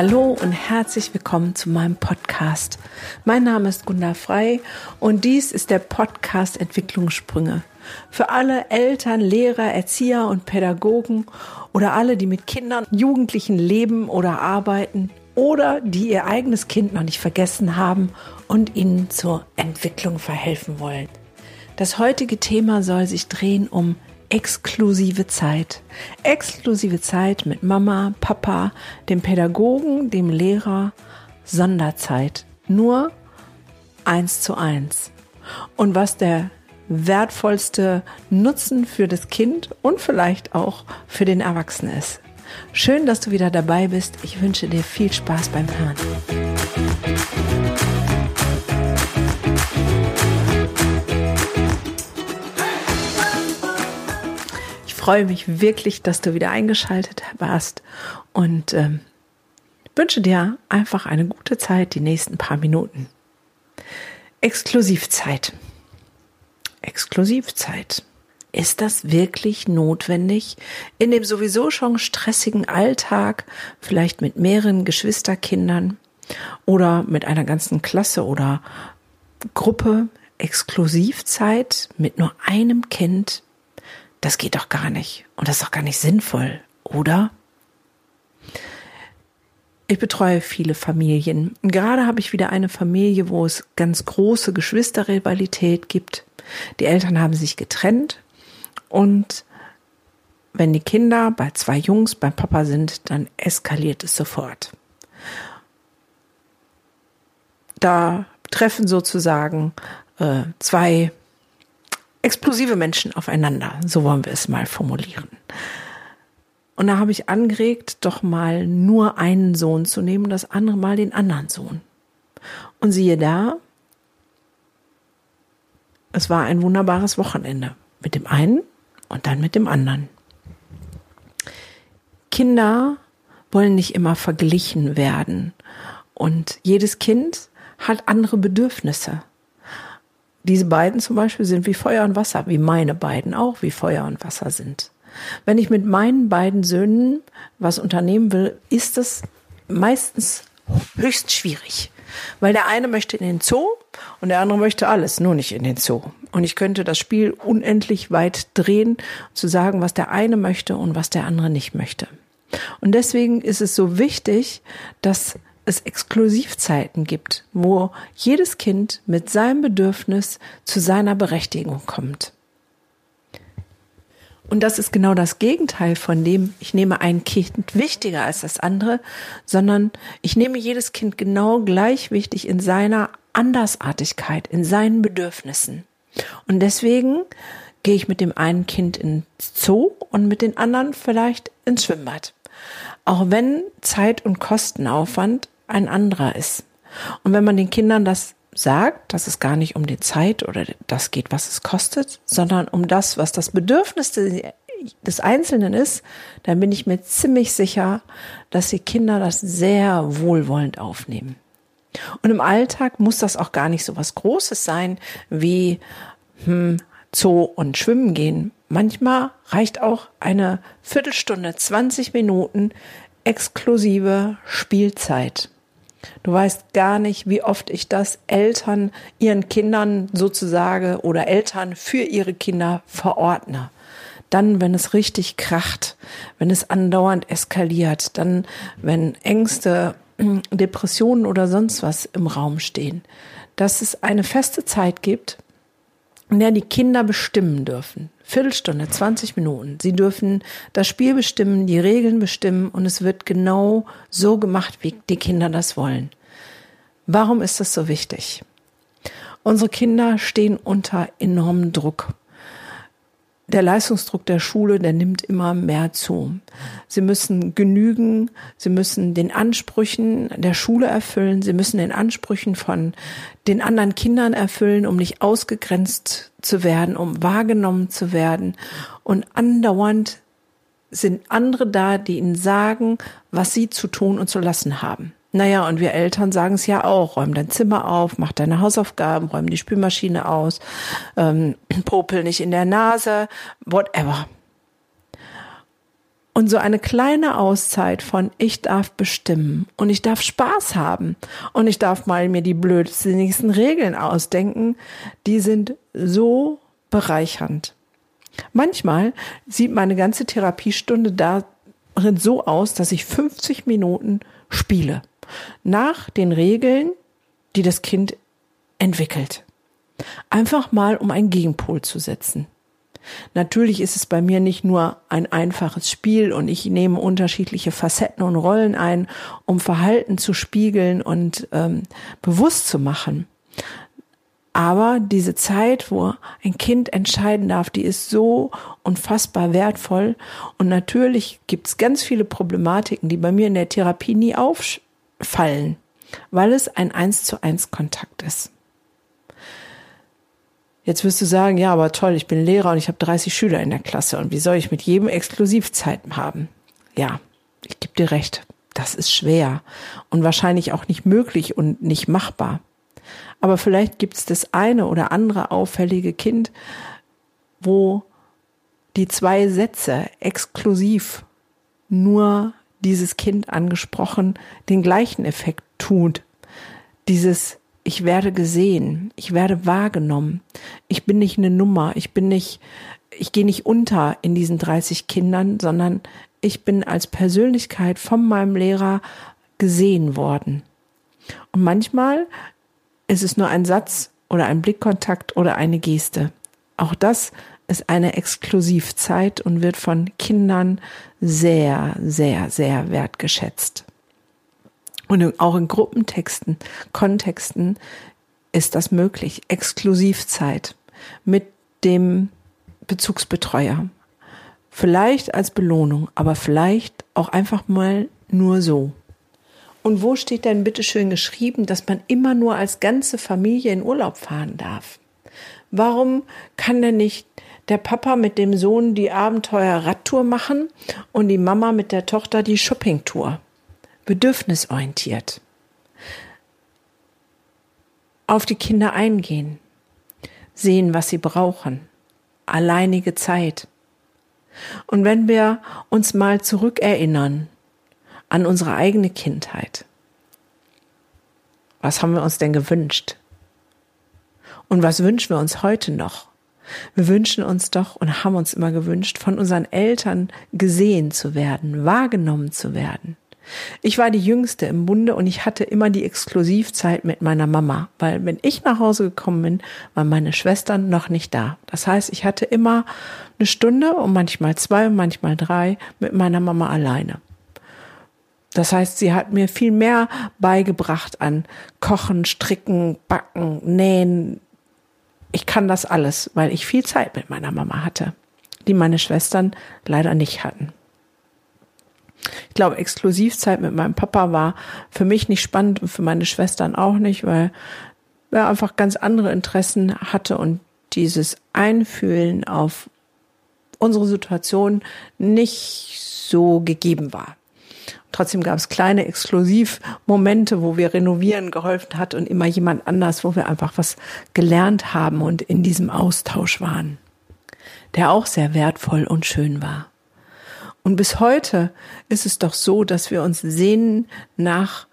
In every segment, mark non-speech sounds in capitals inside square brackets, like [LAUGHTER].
Hallo und herzlich willkommen zu meinem Podcast. Mein Name ist Gunda Frei und dies ist der Podcast Entwicklungssprünge. Für alle Eltern, Lehrer, Erzieher und Pädagogen oder alle, die mit Kindern, Jugendlichen leben oder arbeiten oder die ihr eigenes Kind noch nicht vergessen haben und ihnen zur Entwicklung verhelfen wollen. Das heutige Thema soll sich drehen um exklusive Zeit. Exklusive Zeit mit Mama, Papa, dem Pädagogen, dem Lehrer, Sonderzeit. Nur eins zu eins. Und was der wertvollste Nutzen für das Kind und vielleicht auch für den Erwachsenen ist. Schön, dass du wieder dabei bist. Ich wünsche dir viel Spaß beim Hören. Freue mich wirklich, dass du wieder eingeschaltet warst und ähm, wünsche dir einfach eine gute Zeit, die nächsten paar Minuten. Exklusivzeit. Exklusivzeit. Ist das wirklich notwendig in dem sowieso schon stressigen Alltag, vielleicht mit mehreren Geschwisterkindern oder mit einer ganzen Klasse oder Gruppe, Exklusivzeit mit nur einem Kind das geht doch gar nicht. Und das ist doch gar nicht sinnvoll, oder? Ich betreue viele Familien. Gerade habe ich wieder eine Familie, wo es ganz große Geschwisterrivalität gibt. Die Eltern haben sich getrennt und wenn die Kinder bei zwei Jungs beim Papa sind, dann eskaliert es sofort. Da treffen sozusagen äh, zwei explosive Menschen aufeinander, so wollen wir es mal formulieren. Und da habe ich angeregt, doch mal nur einen Sohn zu nehmen, das andere Mal den anderen Sohn. Und siehe da, es war ein wunderbares Wochenende mit dem einen und dann mit dem anderen. Kinder wollen nicht immer verglichen werden und jedes Kind hat andere Bedürfnisse. Diese beiden zum Beispiel sind wie Feuer und Wasser, wie meine beiden auch wie Feuer und Wasser sind. Wenn ich mit meinen beiden Söhnen was unternehmen will, ist es meistens höchst schwierig. Weil der eine möchte in den Zoo und der andere möchte alles, nur nicht in den Zoo. Und ich könnte das Spiel unendlich weit drehen, zu sagen, was der eine möchte und was der andere nicht möchte. Und deswegen ist es so wichtig, dass es Exklusivzeiten gibt, wo jedes Kind mit seinem Bedürfnis zu seiner Berechtigung kommt. Und das ist genau das Gegenteil von dem, ich nehme ein Kind wichtiger als das andere, sondern ich nehme jedes Kind genau gleich wichtig in seiner Andersartigkeit, in seinen Bedürfnissen. Und deswegen gehe ich mit dem einen Kind ins Zoo und mit den anderen vielleicht ins Schwimmbad. Auch wenn Zeit und Kostenaufwand ein anderer ist. Und wenn man den Kindern das sagt, dass es gar nicht um die Zeit oder das geht, was es kostet, sondern um das, was das Bedürfnis des Einzelnen ist, dann bin ich mir ziemlich sicher, dass die Kinder das sehr wohlwollend aufnehmen. Und im Alltag muss das auch gar nicht so was Großes sein wie hm, Zoo und Schwimmen gehen. Manchmal reicht auch eine Viertelstunde, 20 Minuten exklusive Spielzeit. Du weißt gar nicht, wie oft ich das Eltern ihren Kindern sozusagen oder Eltern für ihre Kinder verordne. Dann, wenn es richtig kracht, wenn es andauernd eskaliert, dann, wenn Ängste, [CLEARS THROAT] Depressionen oder sonst was im Raum stehen, dass es eine feste Zeit gibt, in der die Kinder bestimmen dürfen. Viertelstunde, 20 Minuten. Sie dürfen das Spiel bestimmen, die Regeln bestimmen und es wird genau so gemacht, wie die Kinder das wollen. Warum ist das so wichtig? Unsere Kinder stehen unter enormem Druck der Leistungsdruck der Schule, der nimmt immer mehr zu. Sie müssen genügen, sie müssen den Ansprüchen der Schule erfüllen, sie müssen den Ansprüchen von den anderen Kindern erfüllen, um nicht ausgegrenzt zu werden, um wahrgenommen zu werden. Und andauernd sind andere da, die ihnen sagen, was sie zu tun und zu lassen haben. Naja, und wir Eltern sagen es ja auch, räum dein Zimmer auf, mach deine Hausaufgaben, räum die Spülmaschine aus, ähm, [CLEARS THROAT] popel nicht in der Nase, whatever. Und so eine kleine Auszeit von ich darf bestimmen und ich darf Spaß haben und ich darf mal mir die blödsten Regeln ausdenken, die sind so bereichernd. Manchmal sieht meine ganze Therapiestunde darin so aus, dass ich 50 Minuten spiele. Nach den Regeln, die das Kind entwickelt. Einfach mal, um einen Gegenpol zu setzen. Natürlich ist es bei mir nicht nur ein einfaches Spiel und ich nehme unterschiedliche Facetten und Rollen ein, um Verhalten zu spiegeln und ähm, bewusst zu machen. Aber diese Zeit, wo ein Kind entscheiden darf, die ist so unfassbar wertvoll. Und natürlich gibt es ganz viele Problematiken, die bei mir in der Therapie nie auffallen, weil es ein eins zu eins Kontakt ist. Jetzt wirst du sagen, ja, aber toll, ich bin Lehrer und ich habe 30 Schüler in der Klasse und wie soll ich mit jedem Exklusivzeiten haben? Ja, ich gebe dir recht, das ist schwer und wahrscheinlich auch nicht möglich und nicht machbar. Aber vielleicht gibt es das eine oder andere auffällige Kind, wo die zwei Sätze exklusiv nur dieses Kind angesprochen den gleichen Effekt tut. Dieses ich werde gesehen, ich werde wahrgenommen. Ich bin nicht eine Nummer, ich bin nicht, ich gehe nicht unter in diesen 30 Kindern, sondern ich bin als Persönlichkeit von meinem Lehrer gesehen worden. Und manchmal ist es nur ein Satz oder ein Blickkontakt oder eine Geste. Auch das ist eine Exklusivzeit und wird von Kindern sehr, sehr, sehr wertgeschätzt. Und auch in Gruppentexten, Kontexten ist das möglich. Exklusivzeit mit dem Bezugsbetreuer. Vielleicht als Belohnung, aber vielleicht auch einfach mal nur so. Und wo steht denn bitte schön geschrieben, dass man immer nur als ganze Familie in Urlaub fahren darf? Warum kann denn nicht der Papa mit dem Sohn die Abenteuer-Radtour machen und die Mama mit der Tochter die Shoppingtour? bedürfnisorientiert. Auf die Kinder eingehen, sehen, was sie brauchen, alleinige Zeit. Und wenn wir uns mal zurückerinnern an unsere eigene Kindheit, was haben wir uns denn gewünscht? Und was wünschen wir uns heute noch? Wir wünschen uns doch und haben uns immer gewünscht, von unseren Eltern gesehen zu werden, wahrgenommen zu werden. Ich war die Jüngste im Bunde und ich hatte immer die Exklusivzeit mit meiner Mama, weil wenn ich nach Hause gekommen bin, waren meine Schwestern noch nicht da. Das heißt, ich hatte immer eine Stunde und manchmal zwei und manchmal drei mit meiner Mama alleine. Das heißt, sie hat mir viel mehr beigebracht an Kochen, Stricken, Backen, Nähen. Ich kann das alles, weil ich viel Zeit mit meiner Mama hatte, die meine Schwestern leider nicht hatten. Ich glaube, Exklusivzeit mit meinem Papa war für mich nicht spannend und für meine Schwestern auch nicht, weil er einfach ganz andere Interessen hatte und dieses Einfühlen auf unsere Situation nicht so gegeben war. Trotzdem gab es kleine Exklusivmomente, wo wir renovieren geholfen hat und immer jemand anders, wo wir einfach was gelernt haben und in diesem Austausch waren, der auch sehr wertvoll und schön war. Und bis heute ist es doch so, dass wir uns sehnen nach,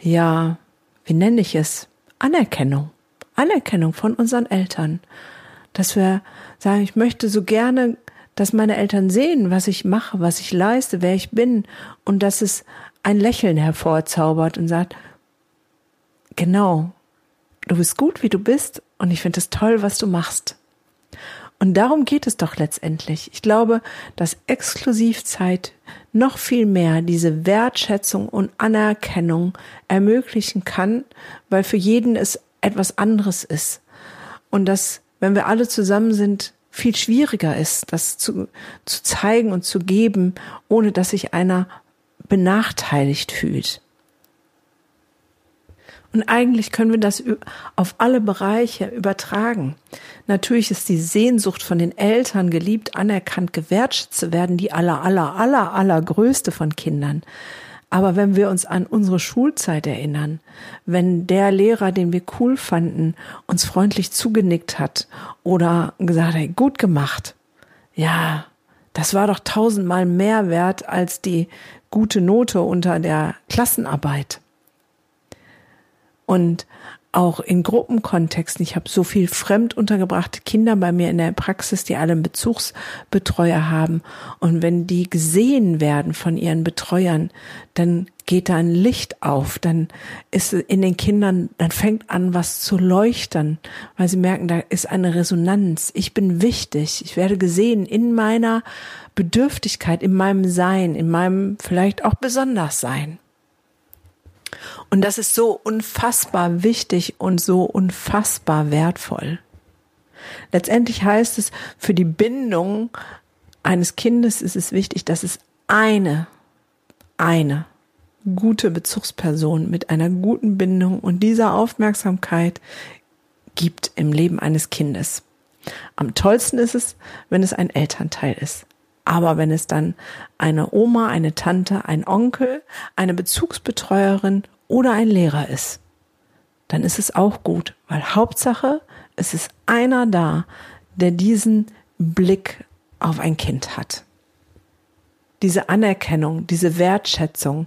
ja, wie nenne ich es? Anerkennung. Anerkennung von unseren Eltern. Dass wir sagen, ich möchte so gerne, dass meine Eltern sehen, was ich mache, was ich leiste, wer ich bin und dass es ein Lächeln hervorzaubert und sagt, genau, du bist gut, wie du bist und ich finde es toll, was du machst. Und darum geht es doch letztendlich. Ich glaube, dass Exklusivzeit noch viel mehr diese Wertschätzung und Anerkennung ermöglichen kann, weil für jeden es etwas anderes ist. Und dass, wenn wir alle zusammen sind, viel schwieriger ist, das zu, zu zeigen und zu geben, ohne dass sich einer benachteiligt fühlt. Und eigentlich können wir das auf alle Bereiche übertragen. Natürlich ist die Sehnsucht von den Eltern geliebt, anerkannt, gewertschätzt zu werden, die aller, aller, aller, allergrößte von Kindern. Aber wenn wir uns an unsere Schulzeit erinnern, wenn der Lehrer, den wir cool fanden, uns freundlich zugenickt hat oder gesagt hat, gut gemacht, ja, Das war doch tausendmal mehr wert als die gute Note unter der Klassenarbeit. Und auch in Gruppenkontexten. Ich habe so viel fremd untergebrachte Kinder bei mir in der Praxis, die alle einen Bezugsbetreuer haben. Und wenn die gesehen werden von ihren Betreuern, dann geht da ein Licht auf, dann ist in den Kindern, dann fängt an, was zu leuchten, weil sie merken, da ist eine Resonanz. Ich bin wichtig. Ich werde gesehen in meiner Bedürftigkeit, in meinem Sein, in meinem vielleicht auch besonders Sein. Und das ist so unfassbar wichtig und so unfassbar wertvoll. Letztendlich heißt es, für die Bindung eines Kindes ist es wichtig, dass es eine, eine gute Bezugsperson mit einer guten Bindung und dieser Aufmerksamkeit gibt im Leben eines Kindes. Am tollsten ist es, wenn es ein Elternteil ist. Aber wenn es dann eine Oma, eine Tante, ein Onkel, eine Bezugsbetreuerin oder ein Lehrer ist, dann ist es auch gut, weil Hauptsache, es ist einer da, der diesen Blick auf ein Kind hat. Diese Anerkennung, diese Wertschätzung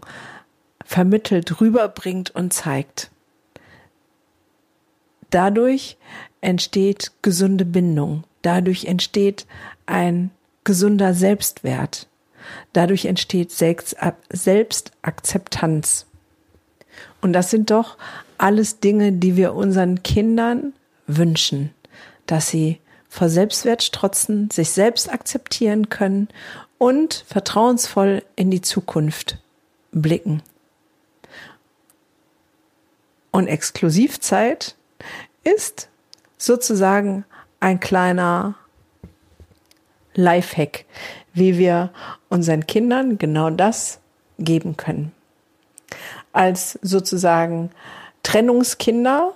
vermittelt, rüberbringt und zeigt. Dadurch entsteht gesunde Bindung. Dadurch entsteht ein gesunder Selbstwert. Dadurch entsteht Selbstakzeptanz. Und das sind doch alles Dinge, die wir unseren Kindern wünschen, dass sie vor Selbstwert strotzen, sich selbst akzeptieren können und vertrauensvoll in die Zukunft blicken. Und Exklusivzeit ist sozusagen ein kleiner Lifehack, wie wir unseren Kindern genau das geben können. Als sozusagen Trennungskinder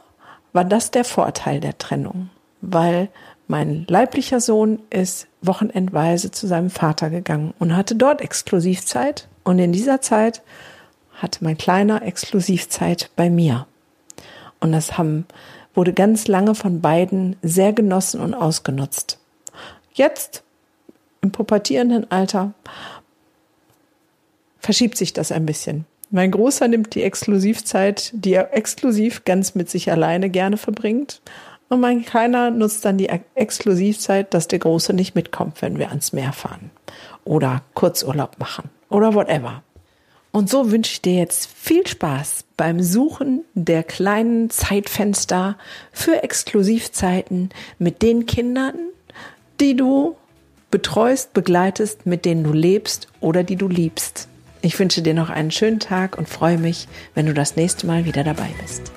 war das der Vorteil der Trennung, weil mein leiblicher Sohn ist wochenendweise zu seinem Vater gegangen und hatte dort Exklusivzeit und in dieser Zeit hatte mein Kleiner Exklusivzeit bei mir. Und das haben, wurde ganz lange von beiden sehr genossen und ausgenutzt. Jetzt im pubertierenden Alter verschiebt sich das ein bisschen. Mein Großer nimmt die Exklusivzeit, die er exklusiv ganz mit sich alleine gerne verbringt. Und mein Kleiner nutzt dann die Exklusivzeit, dass der Große nicht mitkommt, wenn wir ans Meer fahren. Oder Kurzurlaub machen. Oder whatever. Und so wünsche ich dir jetzt viel Spaß beim Suchen der kleinen Zeitfenster für Exklusivzeiten mit den Kindern, die du betreust, begleitest, mit denen du lebst oder die du liebst. Ich wünsche dir noch einen schönen Tag und freue mich, wenn du das nächste Mal wieder dabei bist.